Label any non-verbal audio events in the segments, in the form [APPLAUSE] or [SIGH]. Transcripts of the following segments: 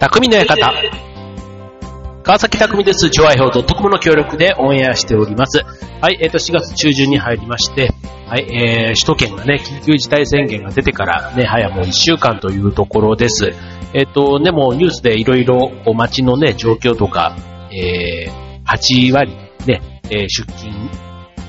匠の館。川崎匠です。調和表 .com の協力でオンエアしております。はい、えっ、ー、と、4月中旬に入りまして、はい、えー、首都圏がね、緊急事態宣言が出てからね、早もう1週間というところです。えっ、ー、と、でもニュースでいろいろ街のね、状況とか、えー、8割ね、えー、出勤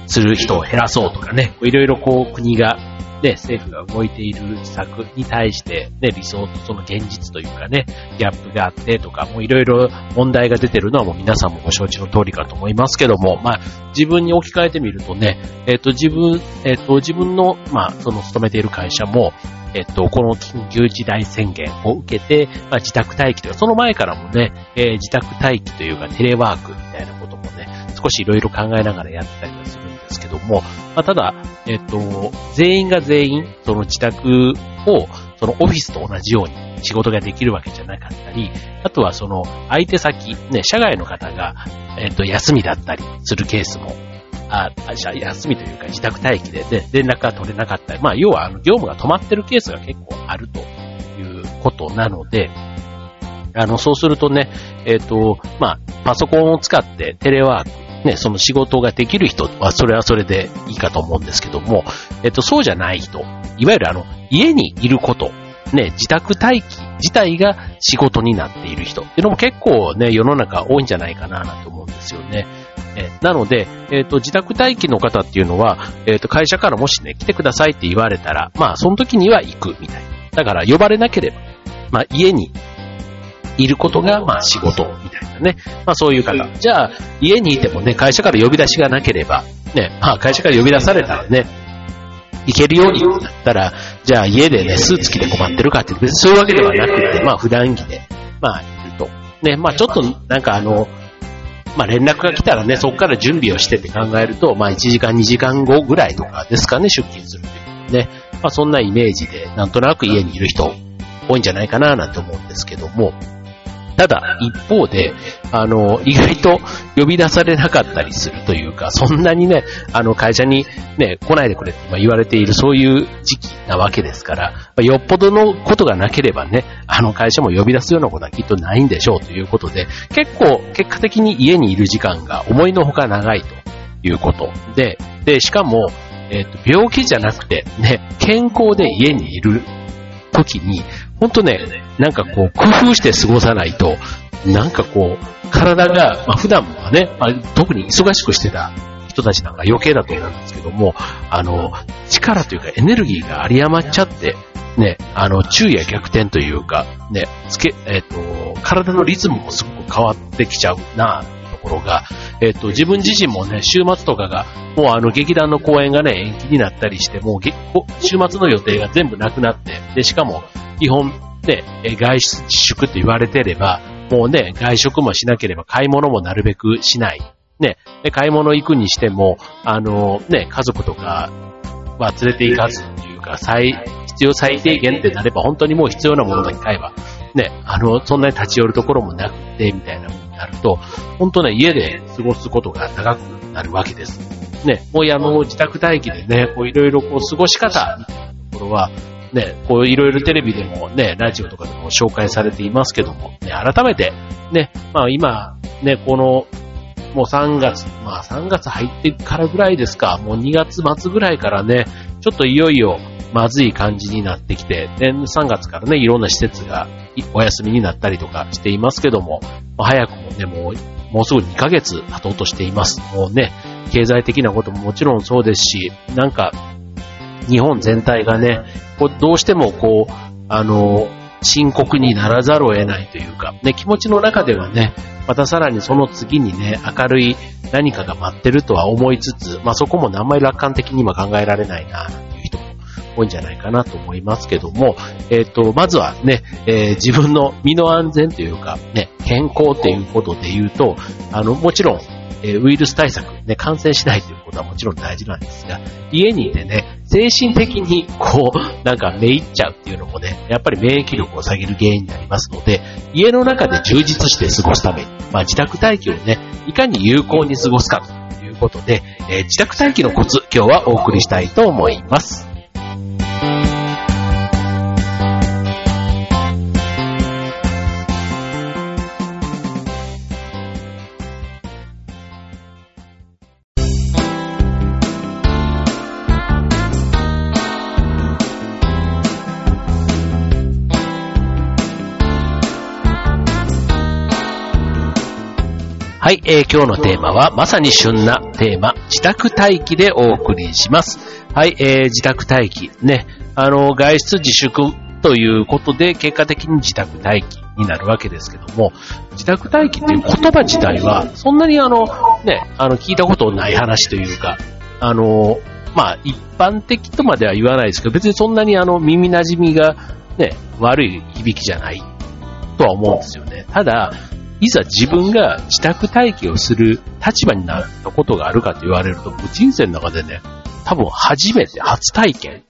する人を減らそうとかね、いろいろこう国がね、政府が動いている施策に対して、ね、理想とその現実というかね、ギャップがあってとか、もういろいろ問題が出てるのはもう皆さんもご承知の通りかと思いますけども、まあ、自分に置き換えてみるとね、えっ、ー、と、自分、えっ、ー、と、自分の、まあ、その勤めている会社も、えっと、この緊急事態宣言を受けて、まあ、自宅待機というか、その前からもね、えー、自宅待機というかテレワークみたいなこともね、少しいろいろ考えながらやってたりはするども、まあ、ただ、えっと、全員が全員、その自宅を、そのオフィスと同じように仕事ができるわけじゃなかったり、あとはその相手先、ね、社外の方が、えっと、休みだったりするケースも、あ、休みというか自宅待機で、ね、連絡が取れなかったり、まあ、要はあの業務が止まってるケースが結構あるということなので、あの、そうするとね、えっ、と、まあ、パソコンを使ってテレワーク、ね、その仕事ができる人は、それはそれでいいかと思うんですけども、えっと、そうじゃない人、いわゆるあの、家にいること、ね、自宅待機自体が仕事になっている人っていうのも結構ね、世の中多いんじゃないかななと思うんですよね。えなので、えっ、と、自宅待機の方っていうのは、えっ、と、会社からもしね、来てくださいって言われたら、まあ、その時には行くみたいな。だから、呼ばれなければ、まあ、家にいることが、まあ仕事みたいなね。まあそういう方。じゃあ、家にいてもね、会社から呼び出しがなければ、ね、まあ会社から呼び出されたらね、行けるようになったら、じゃあ家でね、スーツ着て困ってるかって別にそういうわけではなくて、まあ普段着で、まあいると。ね、まあちょっとなんかあの、まあ連絡が来たらね、そこから準備をしてって考えると、まあ1時間2時間後ぐらいとかですかね、出勤するっていうね。まあそんなイメージで、なんとなく家にいる人多いんじゃないかななんて思うんですけども、ただ、一方で、あの、意外と呼び出されなかったりするというか、そんなにね、あの、会社にね、来ないでくれって言われているそういう時期なわけですから、よっぽどのことがなければね、あの会社も呼び出すようなことはきっとないんでしょうということで、結構、結果的に家にいる時間が思いのほか長いということで、で、しかも、えっ、と、病気じゃなくて、ね、健康で家にいる時に、ほんとね、なんかこう、工夫して過ごさないと、なんかこう、体が、まあ、普段はね、まあ、特に忙しくしてた人たちなんか余計だと思うんですけども、あの、力というかエネルギーが有り余っちゃって、ね、あの、昼夜逆転というか、ね、つけ、えっ、ー、と、体のリズムもすごく変わってきちゃうな、ころが、えっ、と、自分自身もね、週末とかが、もうあの、劇団の公演がね、延期になったりして、もう、週末の予定が全部なくなって、で、しかも、基本で、外出って言われてれば、もうね、外食もしなければ買い物もなるべくしない。ね、で、買い物行くにしても、あの、ね、家族とかは連れて行かずというか、最、必要最低限ってなれば本当にもう必要なものだけ買えば、ね、あの、そんなに立ち寄るところもなくて、みたいななると、本当ね、家で過ごすことが長くなるわけです。ね、もうあの、自宅待機でね、こういろいろこう過ごし方みたいなところは、ね、こういろいろテレビでもね、ラジオとかでも紹介されていますけども、ね、改めて、ね、まあ今、ね、この、もう3月、まあ3月入ってからぐらいですか、もう2月末ぐらいからね、ちょっといよいよまずい感じになってきて、で、3月からね、いろんな施設がお休みになったりとかしていますけども、早くもね、もう、もうすぐ2ヶ月経とうとしています。もうね、経済的なことももちろんそうですし、なんか、日本全体がね、どうしてもこう、あの、深刻にならざるを得ないというか、ね、気持ちの中ではね、またさらにその次にね、明るい何かが待ってるとは思いつつ、まあそこもあんまり楽観的に今考えられないな、という人も多いんじゃないかなと思いますけども、えっ、ー、と、まずはね、えー、自分の身の安全というか、ね、健康っていうことで言うと、あの、もちろん、えウイルス対策、ね、感染しないということはもちろん大事なんですが、家にいてね、精神的にこう、[LAUGHS] なんかめいっちゃうっていうのもね、やっぱり免疫力を下げる原因になりますので、家の中で充実して過ごすために、まあ自宅待機をね、いかに有効に過ごすかということで、えー、自宅待機のコツ、今日はお送りしたいと思います。はい、えー今日のテーマは、まさに旬なテーマ、自宅待機でお送りします。はい、えー自宅待機。ね、あの、外出自粛ということで、結果的に自宅待機になるわけですけども、自宅待機っていう言葉自体は、そんなにあの、ね、あの、聞いたことない話というか、あの、まあ、一般的とまでは言わないですけど、別にそんなにあの、耳馴染みが、ね、悪い響きじゃないとは思うんですよね。ただ、いざ自分が自宅待機をする立場になったことがあるかと言われると、僕人生の中でね、多分初めて、初体験、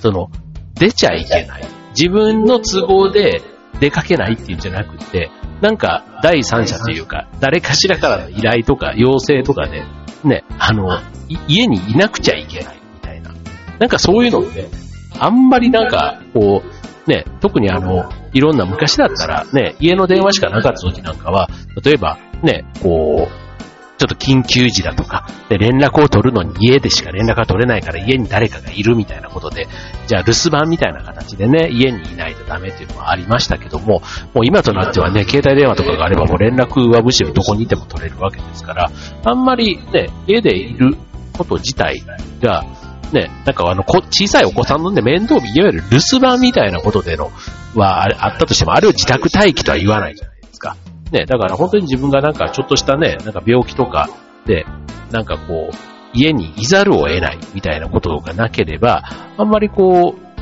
その、出ちゃいけない。自分の都合で出かけないっていうんじゃなくて、なんか第三者というか、誰かしらからの依頼とか要請とかで、ね、あの、家にいなくちゃいけないみたいな。なんかそういうのって、あんまりなんか、こう、ね、特にあの、いろんな昔だったらね、家の電話しかなかった時なんかは、例えばね、こう、ちょっと緊急時だとか、で、連絡を取るのに家でしか連絡が取れないから家に誰かがいるみたいなことで、じゃあ留守番みたいな形でね、家にいないとダメっていうのはありましたけども、もう今となってはね、携帯電話とかがあればもう連絡はむしろどこにいても取れるわけですから、あんまりね、家でいること自体が、ね、なんかあの、小さいお子さんのね、面倒見、いわゆる留守番みたいなことでの、はあったとしても、あれを自宅待機とは言わないじゃないですか。ね、だから本当に自分がなんかちょっとしたね、なんか病気とかで、なんかこう、家にいざるを得ないみたいなことがなければ、あんまりこう、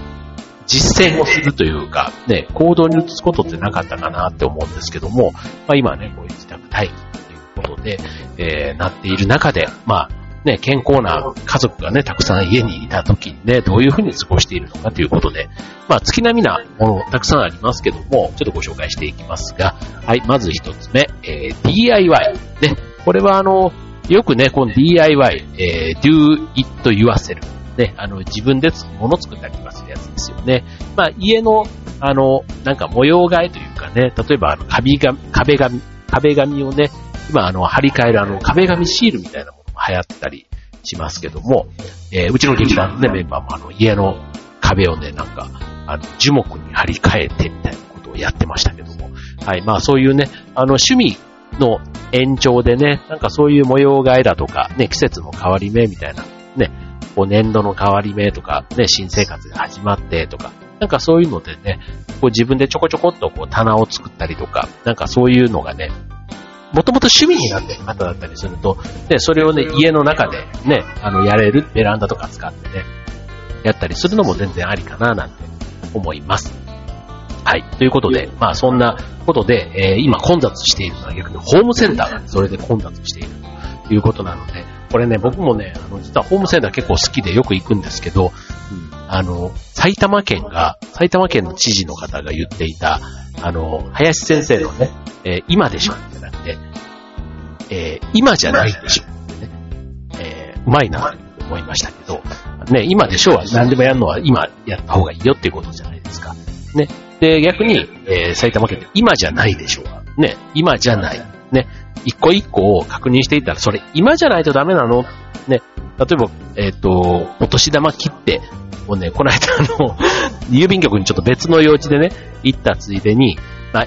実践をするというか、ね、行動に移すことってなかったかなって思うんですけども、まあ今ね、こういう自宅待機ということで、えー、なっている中で、まあ、ね、健康な家族がね、たくさん家にいた時にね、どういうふうに過ごしているのかということで、まあ、月並みなものたくさんありますけども、ちょっとご紹介していきますが、はい、まず一つ目、えー DIY。ね、これはあの、よくね、この DIY、えー do it yourself。ね、あの、自分で物作ったりとかするやつですよね。まあ、家の、あの、なんか模様替えというかね、例えばあの、壁紙、壁紙、壁紙をね、今あの、貼り替えるあの、壁紙シールみたいな流行ったりしますけども、えーうちの劇団の、メンバーもあの、家の壁をね、なんか、あの、樹木に貼り替えてみたいなことをやってましたけども、はい、まあそういうね、あの、趣味の延長でね、なんかそういう模様替えだとか、ね、季節の変わり目みたいな、ね、こう年度の変わり目とか、ね、新生活が始まってとか、なんかそういうのでね、こう自分でちょこちょこっとこう棚を作ったりとか、なんかそういうのがね、もともと趣味になってる方だったりすると、ね、それをね、家の中でね、あの、やれる、ベランダとか使ってね、やったりするのも全然ありかななんて思います。はい。ということで、まあそんなことで、えー今混雑しているのは逆にホームセンターがそれで混雑しているということなので、これね、僕もね、あの、実はホームセンター結構好きでよく行くんですけど、うんあの、埼玉県が、埼玉県の知事の方が言っていた、あの、林先生のね、えー今でしょじゃなくて、えー今じゃないでしょ、ねえーうまいなと思いましたけど、ね、今でしょは何でもやるのは今やった方がいいよっていうことじゃないですか。ね。で、逆に、えー埼玉県で今じゃないでしょは、ね、今じゃない。一個一個を確認していったら、それ今じゃないとダメなの？ね。例えば、えっ、と、お年玉切って、もうね、この間あの、[LAUGHS] 郵便局にちょっと別の用事でね、行ったついでに、まあ、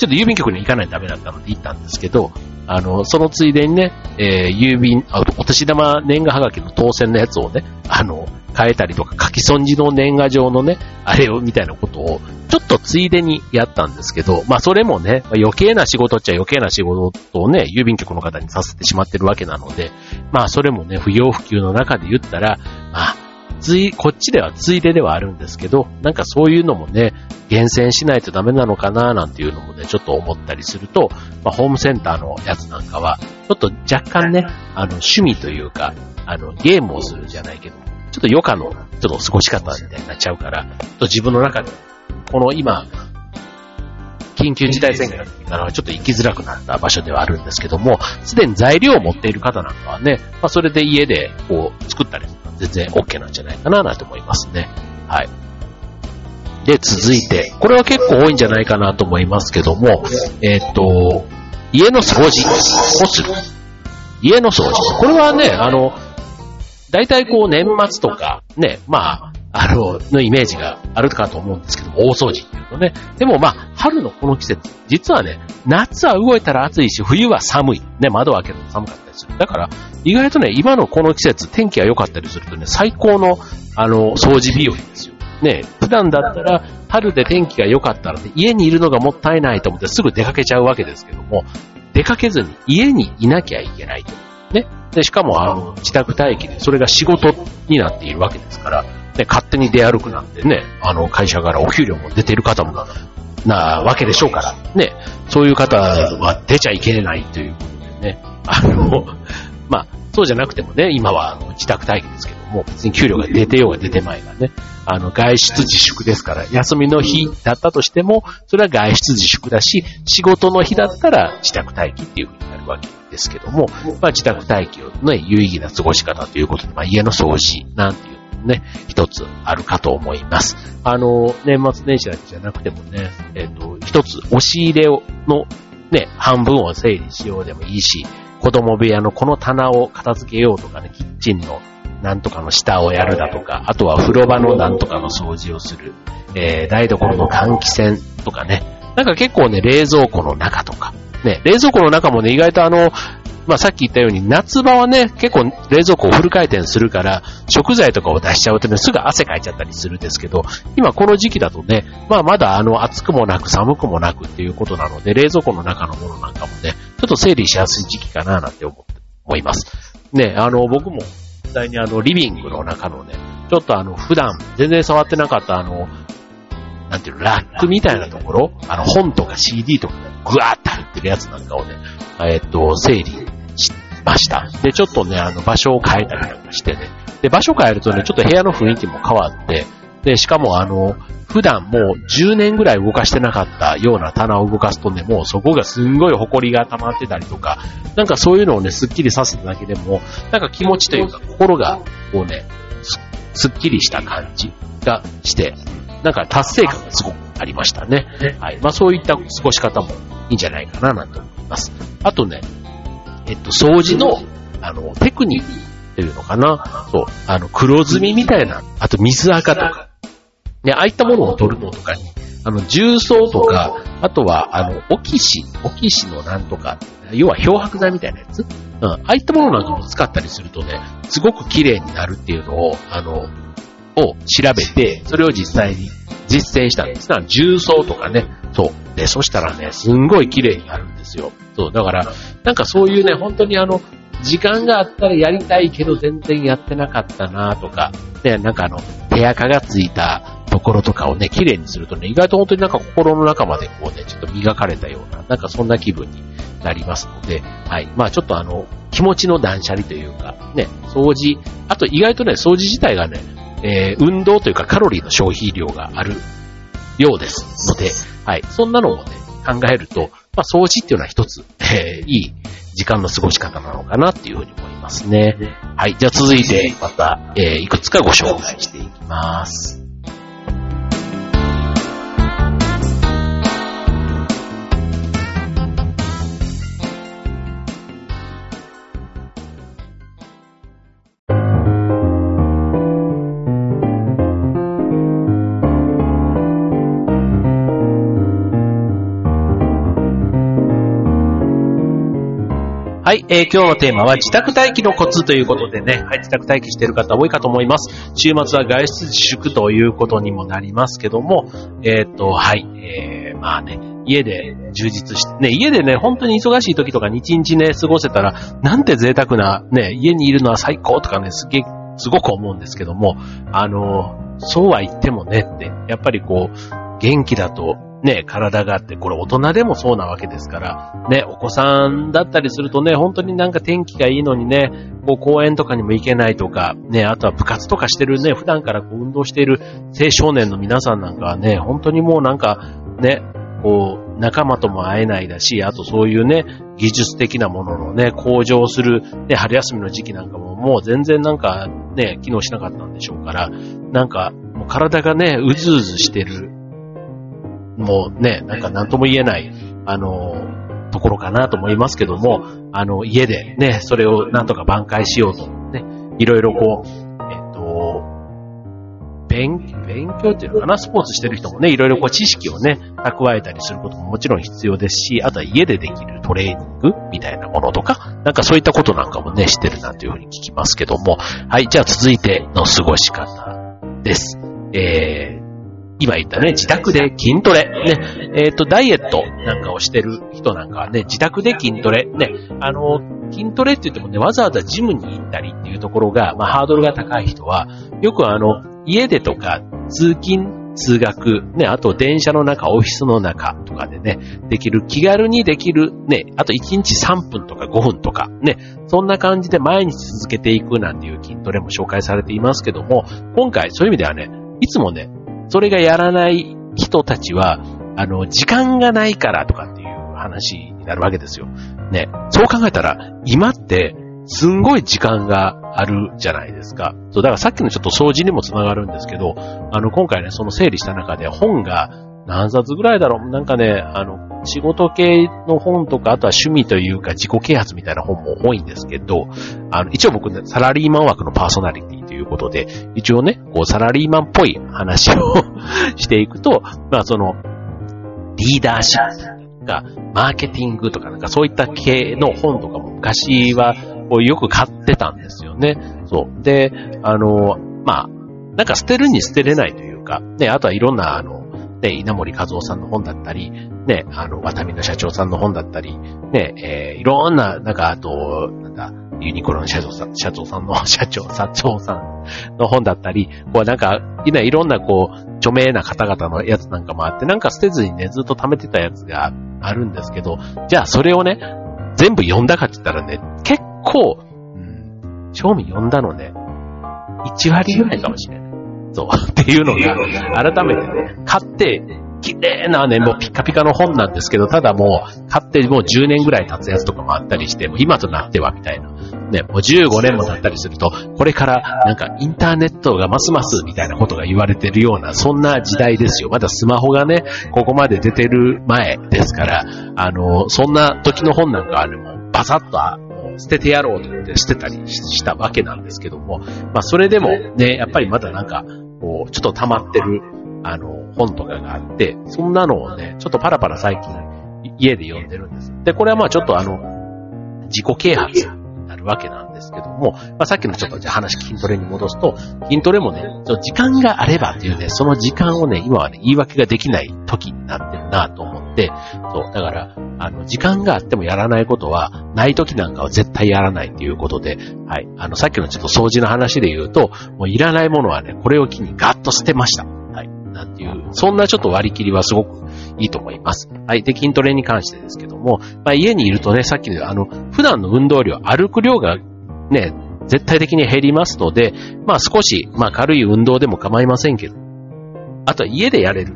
ちょっと郵便局に行かないとダメだったので行ったんですけど、あの、そのついでにね、えー郵便、あお年玉年賀はがきの当選のやつをね、あの、変えたりとか、書き損じの年賀状のね、あれを、みたいなことを、ちょっとついでにやったんですけど、まあそれもね、余計な仕事っちゃ余計な仕事をね、郵便局の方にさせてしまってるわけなので、まあそれもね、不要不急の中で言ったら、まあ、つい、こっちではついでではあるんですけど、なんかそういうのもね、厳選しないとダメなのかななんていうのもね、ちょっと思ったりすると、まあホームセンターのやつなんかは、ちょっと若干ね、あの趣味というか、あのゲームをするじゃないけど、ちょっと余暇のちょっと過ごし方みたいになっちゃうから、ちょっと自分の中で、この今、緊急事態宣言が出てからちょっと行きづらくなった場所ではあるんですけども、すでに材料を持っている方なんかはね、まあそれで家でこう作ったり全然 OK なんじゃないかななんて思いますね。はい。で、続いて、これは結構多いんじゃないかなと思いますけども、えーと、家の掃除をする。家の掃除。これはね、あの、大体こう年末とか、ね、まあ、あの、のイメージがあるかと思うんですけど、大掃除っていうとね。でもまあ、春のこの季節、実はね、夏は動いたら暑いし、冬は寒い。ね、窓を開けると寒かったりする。だから、意外とね、今のこの季節、天気が良かったりするとね、最高の、あの、掃除日和ですよ。ね、普段だったら、春で天気が良かったら、ね、家にいるのがもったいないと思ってすぐ出かけちゃうわけですけども、出かけずに家にいなきゃいけないと。ね。で、しかも、あの、自宅待機で、それが仕事になっているわけですから、ね、勝手に出歩くなんてね、あの、会社からお給料も出てる方もなわけでしょうから、ね、そういう方は出ちゃいけないということでね、あの、まあ、そうじゃなくてもね、今は自宅待機ですけども、別に給料が出てようが出てまいがね、あの、外出自粛ですから、休みの日だったとしても、それは外出自粛だし、仕事の日だったら自宅待機っていう風になるわけですけども、まあ、自宅待機をね、有意義な過ごし方ということで、まあ、家の掃除なんていうね、一つあるかと思います。あの、年末年始だけじゃなくてもね、えっ、ー、と、一つ押し入れのね、半分を整理しようでもいいし、子供部屋のこの棚を片付けようとかね、キッチンのなんとかの下をやるだとか、あとは風呂場のなんとかの掃除をする、えー、台所の換気扇とかね、なんか結構ね、冷蔵庫の中とか、ね、冷蔵庫の中もね、意外とあの、まあさっき言ったように夏場はね、結構冷蔵庫をフル回転するから、食材とかを出しちゃうとね、すぐ汗かいちゃったりするんですけど、今この時期だとね、まあまだあの暑くもなく寒くもなくっていうことなので、冷蔵庫の中のものなんかもね、ちょっと整理しやすい時期かななんて思って思います。ね、あの僕も実際にあのリビングの中のね、ちょっとあの普段全然触ってなかったあの、なんていうの、ラックみたいなところ、あの本とか CD とかぐわーって入ってるやつなんかをね、えっと、整理しました。で、ちょっとね、あの場所を変えたりなんかしてね。で、場所変えるとね、ちょっと部屋の雰囲気も変わって、で、しかもあの、普段もう10年ぐらい動かしてなかったような棚を動かすとね、もうそこがすんごい埃が溜まってたりとか、なんかそういうのをね、スッキリさせただけでも、なんか気持ちというか心がこうね、すっきりした感じがして、なんか達成感がすごくありましたね。はい。まあそういった過ごし方もいいんじゃないかななんて思います。あとね、えっと、掃除の、あの、テクニックっていうのかな。そう。あの、黒ずみみたいな、あと水垢とか。ね、ああいったものを取るのとかに、あの、重曹とか、あとは、あの、オキシ、オキシのなんとか、要は漂白剤みたいなやつうん。ああいったものなんかも使ったりするとね、すごく綺麗になるっていうのを、あの、を調べて、それを実際に実践したんです。だから重曹とかね、そう。で、そしたらね、すんごい綺麗になるんですよ。そう。だから、なんかそういうね、本当にあの、時間があったらやりたいけど全然やってなかったなとか、ね、なんかあの、手垢がついたところとかをね、綺麗にするとね、意外と本当になんか心の中までこうね、ちょっと磨かれたような、なんかそんな気分になりますので、はい。まあちょっとあの、気持ちの断捨離というか、ね、掃除、あと意外とね、掃除自体がね、えー、運動というかカロリーの消費量があるようですので、はい。そんなのをね、考えると、まあ掃除っていうのは一つ、えー、いい時間の過ごし方なのかなっていうふうに思いますね。はい。じゃあ続いて、また、えー、いくつかご紹介していきます。はい、えー、今日のテーマは自宅待機のコツということでね、はい、自宅待機している方多いかと思います。週末は外出自粛ということにもなりますけども、えっ、と、はい、えー、まあね、家で充実して、ね、家でね、本当に忙しい時とか日日ね、過ごせたら、なんて贅沢な、ね、家にいるのは最高とかね、すげえすごく思うんですけども、あの、そうは言ってもねって、やっぱりこう、元気だとね、体があって、これ大人でもそうなわけですから、ね、お子さんだったりするとね、本当になんか天気がいいのにね、こう公園とかにも行けないとか、ね、あとは部活とかしてるね、普段からこう運動している青少年の皆さんなんかはね、本当にもうなんか、ね、こう、仲間とも会えないだし、あとそういうね、技術的なもののね、向上する、ね、春休みの時期なんかももう全然なんかね、機能しなかったんでしょうから、なんか、体がね、うずうずしてるもうね、なんか何とも言えない、あの、ところかなと思いますけども、あの、家でね、それをなんとか挽回しようと、ね、いろいろこう、えっと、勉、勉強っていうのかな、スポーツしてる人もね、いろいろこう知識をね、蓄えたりすることももちろん必要ですし、あとは家でできるトレーニングみたいなものとか、なんかそういったことなんかもね、してるなというふうに聞きますけども、はい、じゃあ続いての過ごし方です。えー、今言ったね、自宅で筋トレ。ね、えっ、ー、と、ダイエットなんかをしてる人なんかはね、自宅で筋トレ。ね、あの、筋トレって言ってもね、わざわざジムに行ったりっていうところが、まあ、ハードルが高い人は、よくあの、家でとか、通勤、通学、ね、あと電車の中、オフィスの中とかでね、できる、気軽にできる、ね、あと1日3分とか5分とか、ね、そんな感じで毎日続けていくなんていう筋トレも紹介されていますけども、今回そういう意味ではね、いつもね、それがやらない人たちは、あの、時間がないからとかっていう話になるわけですよ。ね。そう考えたら、今って、すんごい時間があるじゃないですか。そう、だからさっきのちょっと掃除にもつながるんですけど、あの、今回ね、その整理した中で本が何冊ぐらいだろう？なんかね、あの、仕事系の本とか、あとは趣味というか自己啓発みたいな本も多いんですけど、あの、一応僕ね、サラリーマン枠のパーソナリティということで、一応ね、こう、サラリーマンっぽい話を [LAUGHS] していくと、まあ、その、リーダーシップが、マーケティングとかなんかそういった系の本とかも昔はよく買ってたんですよね。そう。で、あの、まあ、なんか捨てるに捨てれないというか、ね、あとはいろんな、あの、ね、稲森和夫さんの本だったり、ね、あの、ワタミの社長さんの本だったり、ね、えー、いろんな、なんか、あと、なんだ、ユニコロン社長さん、社長さんの、[LAUGHS] 社長、社長さんの本だったり、こうなんか、今いろんなこう、著名な方々のやつなんかもあって、なんか捨てずにね、ずっと貯めてたやつがあるんですけど、じゃあそれをね、全部読んだかって言ったらね、結構、うん、賞味読んだのね、1割ぐらいかもしれない。そう。っていうのが、改めてね、買って、綺麗なね、もうピッカピカの本なんですけど、ただもう、買ってもう10年ぐらい経つやつとかもあったりして、もう今となってはみたいな。ね、もう15年も経ったりすると、これからなんかインターネットがますますみたいなことが言われてるような、そんな時代ですよ。まだスマホがね、ここまで出てる前ですから、あの、そんな時の本なんかはね、もうバサッと捨ててやろうと思って捨てたりしたわけなんですけども、まあそれでもね、やっぱりまだなんか、こう、ちょっと溜まってる、あの、本とかがあって、そんなのをね、ちょっとパラパラ最近家で読んでるんです。で、これはまあちょっとあの、自己啓発になるわけなんですけども、まあさっきのちょっとじゃ話筋トレに戻すと、筋トレもね、ちょ時間があればっていうね、その時間をね、今はね、言い訳ができない時になってるなと思って、そう、だから、あの、時間があってもやらないことは、ない時なんかは絶対やらないっていうことで、はい。あの、さっきのちょっと掃除の話で言うと、もういらないものはね、これを機にガッと捨てました。なんていう、そんなちょっと割り切りはすごくいいと思います。はい。で、筋トレに関してですけども、まあ家にいるとね、さっきのあの、普段の運動量、歩く量がね、絶対的に減りますので、まあ少し、まあ軽い運動でも構いませんけど、あとは家でやれる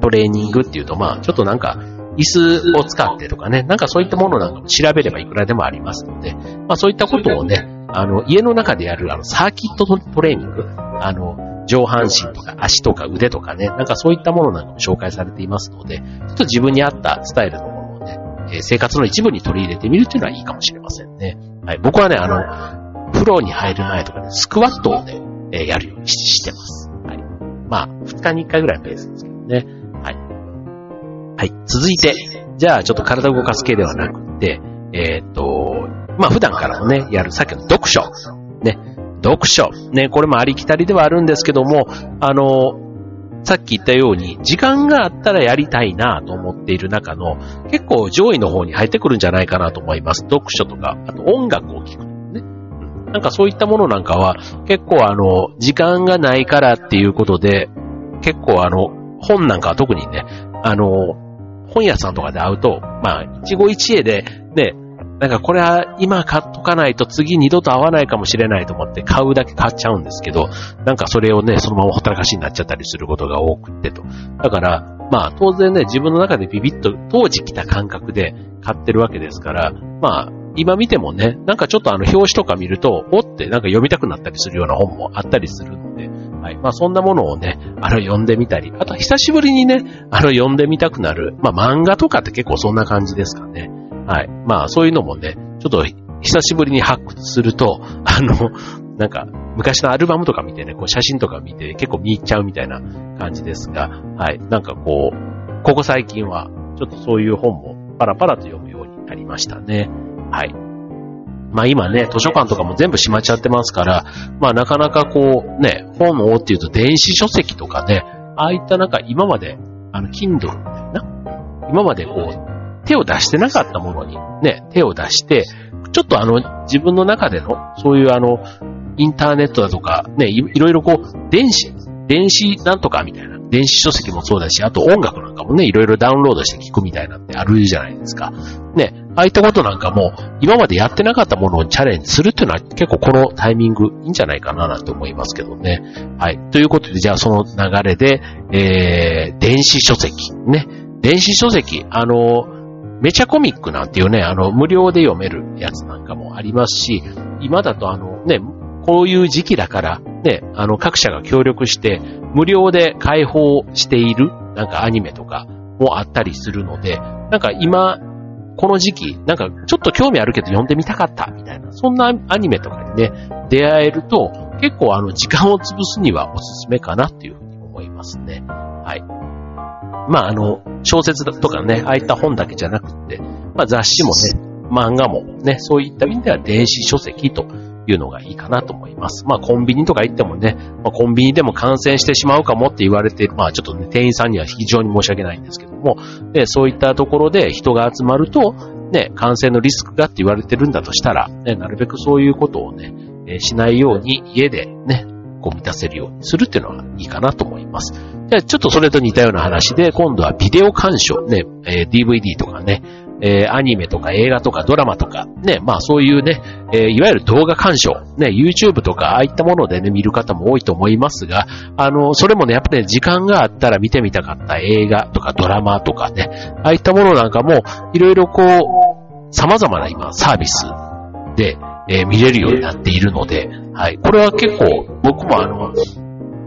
トレーニングっていうと、まあちょっとなんか、椅子を使ってとかね、なんかそういったものなんかも調べればいくらでもありますので、まあそういったことをね、あの、家の中でやるあの、サーキットトレーニング、あの、上半身とか足とか腕とかね、なんかそういったものなんかも紹介されていますので、ちょっと自分に合ったスタイルのものをね、え生活の一部に取り入れてみるっていうのはいいかもしれませんね。はい、僕はね、あの、風呂に入る前とかね、スクワットをね、えやるようにしてます。はい。まあ、二日に一回ぐらいのペースですけどね。はい。はい続いて、じゃあちょっと体を動かす系ではなくて、えっ、と、まあ普段からもね、やるさっきの読書。ね。読書。ね、これもありきたりではあるんですけども、あの、さっき言ったように、時間があったらやりたいなと思っている中の、結構上位の方に入ってくるんじゃないかなと思います。読書とか、あと音楽を聴く。ね。なんかそういったものなんかは、結構あの、時間がないからっていうことで、結構あの、本なんかは特にね、あの、本屋さんとかで会うと、まあ、一期一会で、ね、なんかこれは今買っとかないと次二度と会わないかもしれないと思って買うだけ買っちゃうんですけど、なんかそれをね、そのままほったらかしになっちゃったりすることが多くってと。だから、まあ当然ね、自分の中でビビッと当時来た感覚で買ってるわけですから、まあ今見てもね、なんかちょっとあの表紙とか見ると、おってなんか読みたくなったりするような本もあったりするので、はい。まあそんなものをね、あの読んでみたり、あと久しぶりにね、あの読んでみたくなる、まあ漫画とかって結構そんな感じですかね。はい。まあそういうのもね、ちょっと久しぶりに発掘すると、あの、なんか、昔のアルバムとか見てね、こう写真とか見て結構見入っちゃうみたいな感じですが、はい。なんかこう、ここ最近は、ちょっとそういう本もパラパラと読むようになりましたね。はい。まあ今ね、図書館とかも全部閉まっちゃってますから、まあなかなかこうね、本をっていうと電子書籍とかね、ああいったなんか今まで、あの、Kindle みたいな、今までこう、手を出してなかったものにね、手を出して、ちょっとあの、自分の中での、そういうあの、インターネットだとか、ね、いろいろこう、電子、電子なんとかみたいな、電子書籍もそうだし、あと音楽なんかもね、いろいろダウンロードして聞くみたいなってあるじゃないですか。ね、ああいったことなんかも、今までやってなかったものをチャレンジするっていうのは結構このタイミングいいんじゃないかななんて思いますけどね。はい。ということで、じゃあその流れで、えー、電子書籍。ね。電子書籍、あの、めちゃコミックなんていうね、あの、無料で読めるやつなんかもありますし、今だとあのね、こういう時期だから、ね、あの、各社が協力して、無料で開放している、なんかアニメとかもあったりするので、なんか今、この時期、なんかちょっと興味あるけど読んでみたかった、みたいな、そんなアニメとかにね、出会えると、結構あの、時間を潰すにはおすすめかなっていうふうに思いますね。はい。まああの、小説とかね、ああいった本だけじゃなくて、まあ雑誌もね、漫画もね、そういった意味では電子書籍というのがいいかなと思います。まあコンビニとか行ってもね、まあ、コンビニでも感染してしまうかもって言われて、まあちょっとね、店員さんには非常に申し訳ないんですけども、でそういったところで人が集まると、ね、感染のリスクがって言われてるんだとしたら、ね、なるべくそういうことをね、しないように家でね、こう満たせるようにするっていうのはいいかなと思います。じゃあちょっとそれと似たような話で、今度はビデオ鑑賞、ね、えー、DVD とかね、えー、アニメとか映画とかドラマとか、ね、まあそういうね、えー、いわゆる動画鑑賞、ね、YouTube とかああいったものでね、見る方も多いと思いますが、あの、それもね、やっぱね、時間があったら見てみたかった映画とかドラマとかね、ああいったものなんかも、いろいろこう、様々な今、サービスで、えー、見れるようになっているので、はい。これは結構、僕もあの、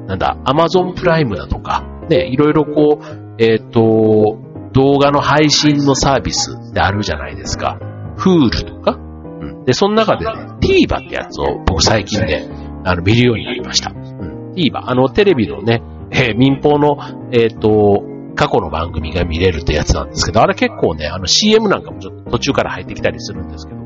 なんだ、Amazon プライムだとか、ね、いろいろこう、えっ、ー、と、動画の配信のサービスであるじゃないですか。Hulu とか。うん。で、その中でね、TVer ってやつを僕最近ね、あの、見るようになりました。うん。TVer、あの、テレビのね、えー、民放の、えっ、ー、と、過去の番組が見れるってやつなんですけど、あれ結構ね、あの CM なんかもちょっと途中から入ってきたりするんですけど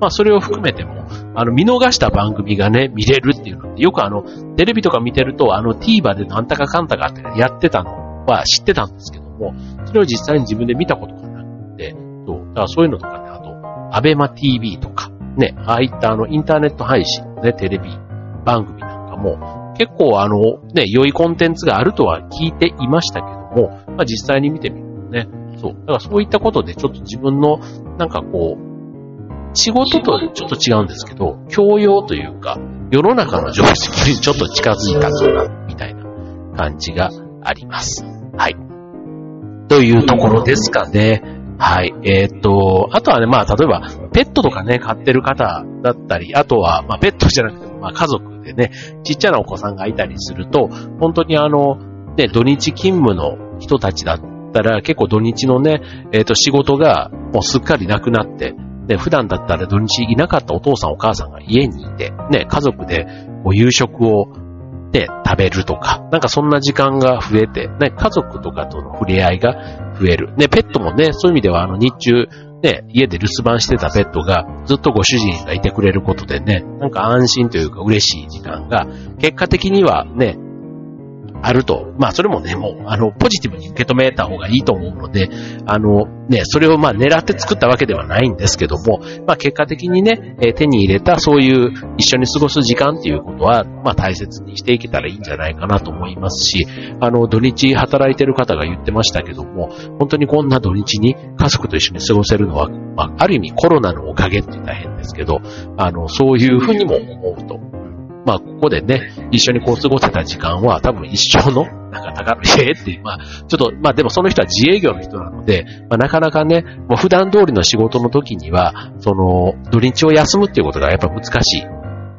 まあそれを含めても、あの見逃した番組がね、見れるっていうのって、よくあの、テレビとか見てると、あの TVer でなんたかかんたかってやってたのは知ってたんですけども、それを実際に自分で見たことがなくて、そう。だからそういうのとかね、あと、アベマ TV とか、ね、ああいったあの、インターネット配信ね、テレビ番組なんかも、結構あの、ね、良いコンテンツがあるとは聞いていましたけども、まあ実際に見てみるとね、そう。だからそういったことでちょっと自分の、なんかこう、仕事とちょっと違うんですけど、教養というか、世の中の常識にちょっと近づいたかな、みたいな感じがあります。はい。というところですかね。はい。えー、っと、あとはね、まあ、例えば、ペットとかね、飼ってる方だったり、あとは、まあ、ペットじゃなくても、まあ、家族でね、ちっちゃなお子さんがいたりすると、本当にあの、ね、土日勤務の人たちだったら、結構土日のね、えー、っと、仕事がもうすっかりなくなって、ね、普段だったら土日いなかったお父さんお母さんが家にいて、ね、家族でこう夕食をで食べるとか、なんかそんな時間が増えて、ね、家族とかとの触れ合いが増える。ね、ペットもね、そういう意味ではあの日中、ね、家で留守番してたペットがずっとご主人がいてくれることでね、なんか安心というか嬉しい時間が、結果的にはね、あると。まあそれもね、もう、あの、ポジティブに受け止めた方がいいと思うので、あの、ね、それをまあ狙って作ったわけではないんですけども、まあ結果的にね、え手に入れたそういう一緒に過ごす時間っていうことは、まあ大切にしていけたらいいんじゃないかなと思いますし、あの、土日働いてる方が言ってましたけども、本当にこんな土日に家族と一緒に過ごせるのは、まあある意味コロナのおかげって言ったら変ですけど、あの、そういうふうにも思うとまあ、ここでね、一緒にこう過ごせた時間は多分一生の、なんか宝えって、まあ、ちょっと、まあでもその人は自営業の人なので、まあなかなかね、もう普段通りの仕事の時には、その、土日を休むっていうことがやっぱ難しい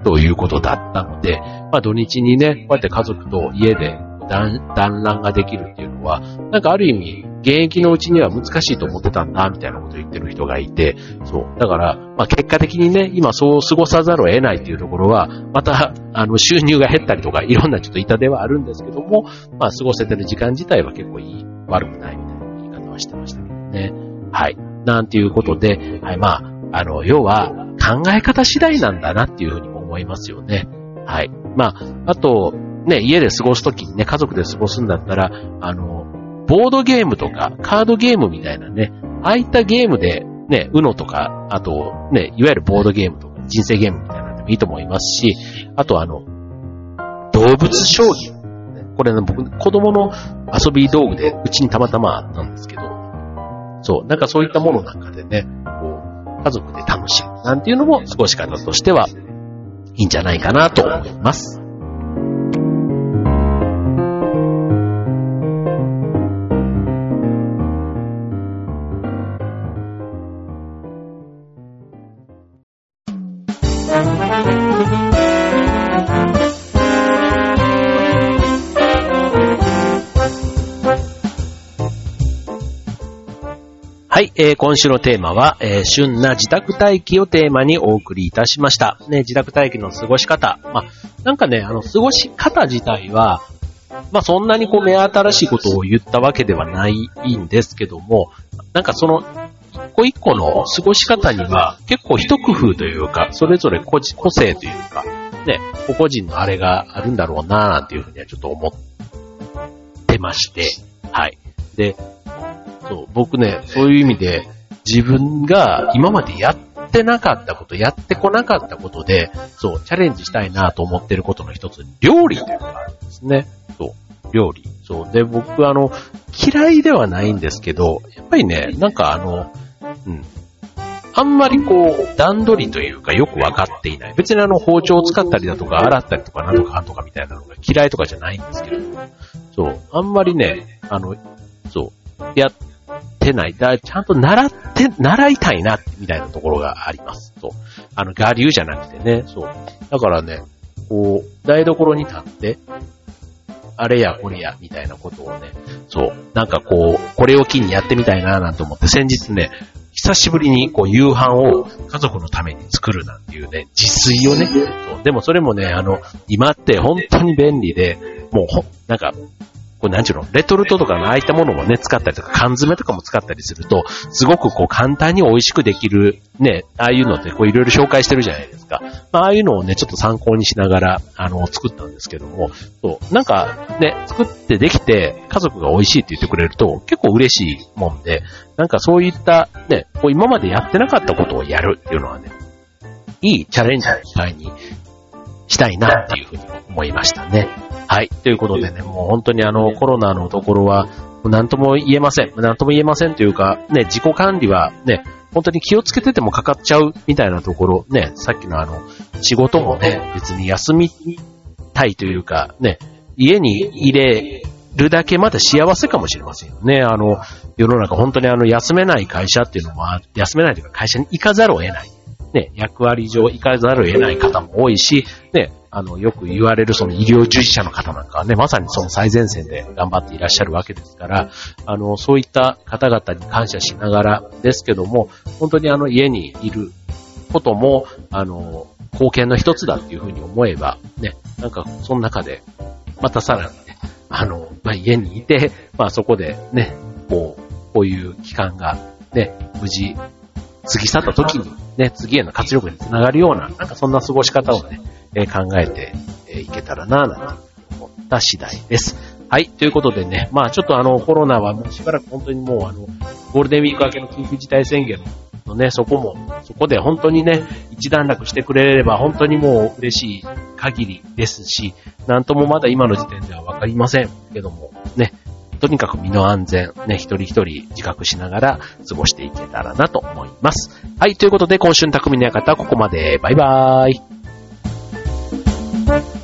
ということだったので、まあ土日にね、こうやって家族と家で団団らんができるっていうのは、なんかある意味、現役のうちには難しいと思ってたんだ、みたいなことを言ってる人がいて、そう。だから、まあ結果的にね、今そう過ごさざるを得ないっていうところは、また、[LAUGHS] あの、収入が減ったりとか、いろんなちょっと痛手はあるんですけども、まあ過ごせてる時間自体は結構いい、悪くないみたいな言い方はしてましたけどね。はい。なんていうことで、はい、まあ、あの、要は、考え方次第なんだなっていうふうにも思いますよね。はい。まあ、あと、ね、家で過ごすときにね、家族で過ごすんだったら、あの、ボードゲームとか、カードゲームみたいなね、ああいったゲームで、ね、うのとか、あと、ね、いわゆるボードゲームとか、人生ゲームみたいなのでもいいと思いますし、あとあの、動物将棋。これね、僕、子供の遊び道具で、うちにたまたまあったんですけど、そう、なんかそういったものなんかでね、こう、家族で楽しむなんていうのも過ごし方としてはいいんじゃないかなと思います。はい、えー、今週のテーマは、えー、旬な自宅待機をテーマにお送りいたしました。ね、自宅待機の過ごし方。まあ、なんかね、あの、過ごし方自体は、まあ、そんなにこう、目新しいことを言ったわけではないんですけども、なんかその、個一個の過ごし方には、結構一工夫というか、それぞれ個個性というか、ね、個々人のあれがあるんだろうななんていうふうにはちょっと思ってまして、はい。で、そう、僕ね、そういう意味で、自分が今までやってなかったこと、やってこなかったことで、そう、チャレンジしたいなと思ってることの一つ、料理というのがあるんですね。そう、料理。そう。で、僕あの、嫌いではないんですけど、やっぱりね、なんかあの、うん。あんまりこう、段取りというかよくわかっていない。別にあの包丁を使ったりだとか、洗ったりとかなんとかとかみたいなのが嫌いとかじゃないんですけど、そう、あんまりね、あの、そう、やってないだ、ちゃんと習って、習いたいな、みたいなところがあります。そう。あの、我流じゃなくてね、そう。だからね、こう、台所に立って、あれやこれや、みたいなことをね、そう、なんかこう、これを機にやってみたいな、なんて思って、先日ね、久しぶりにこう夕飯を家族のために作るなんていうね、自炊をね、でもそれもね、あの、今って本当に便利で、もうほ、なんか、こうなんちゅうの、レトルトとかのああいったものもね、使ったりとか、缶詰とかも使ったりすると、すごくこう簡単に美味しくできる、ね、ああいうのってこういろいろ紹介してるじゃないですか。まあ、ああいうのをね、ちょっと参考にしながら、あの、作ったんですけども、そう、なんかね、作ってできて、家族が美味しいって言ってくれると、結構嬉しいもんで、なんかそういった、ね、こう今までやってなかったことをやるっていうのはね、いいチャレンジの機会にしたいなっていうふうに思いましたね。はい。ということでね、もう本当にあの、コロナのところは、何とも言えません。何とも言えませんというか、ね、自己管理はね、本当に気をつけててもかかっちゃうみたいなところ、ね、さっきのあの、仕事もね、別に休みたいというか、ね、家に入れるだけまだ幸せかもしれませんよね。あの、世の中本当にあの、休めない会社っていうのは、休めないというか会社に行かざるを得ない。ね、役割上行かざるを得ない方も多いし、ね、あの、よく言われるその医療従事者の方なんかはね、まさにその最前線で頑張っていらっしゃるわけですから、あの、そういった方々に感謝しながらですけども、本当にあの家にいることも、あの、貢献の一つだっていうふうに思えば、ね、なんかその中で、またさらにね、あの、まあ、家にいて、まあそこでね、こう、こういう期間がね、無事過ぎ去った時にね、次への活力につながるような、なんかそんな過ごし方をね、え考えていけたらな、なんて思った次第です。はい。ということでね、まあちょっとあの、コロナはもうしばらく本当にもうあの、ゴールデンウィーク明けの緊急事態宣言のね、そこも、そこで本当にね、一段落してくれれば本当にもう嬉しい限りですし、なんともまだ今の時点ではわかりませんけども、ね、とにかく身の安全、ね、一人一人自覚しながら過ごしていけたらなと思います。はい、ということで今週の匠の館はここまで。バイバーイ。Thank you.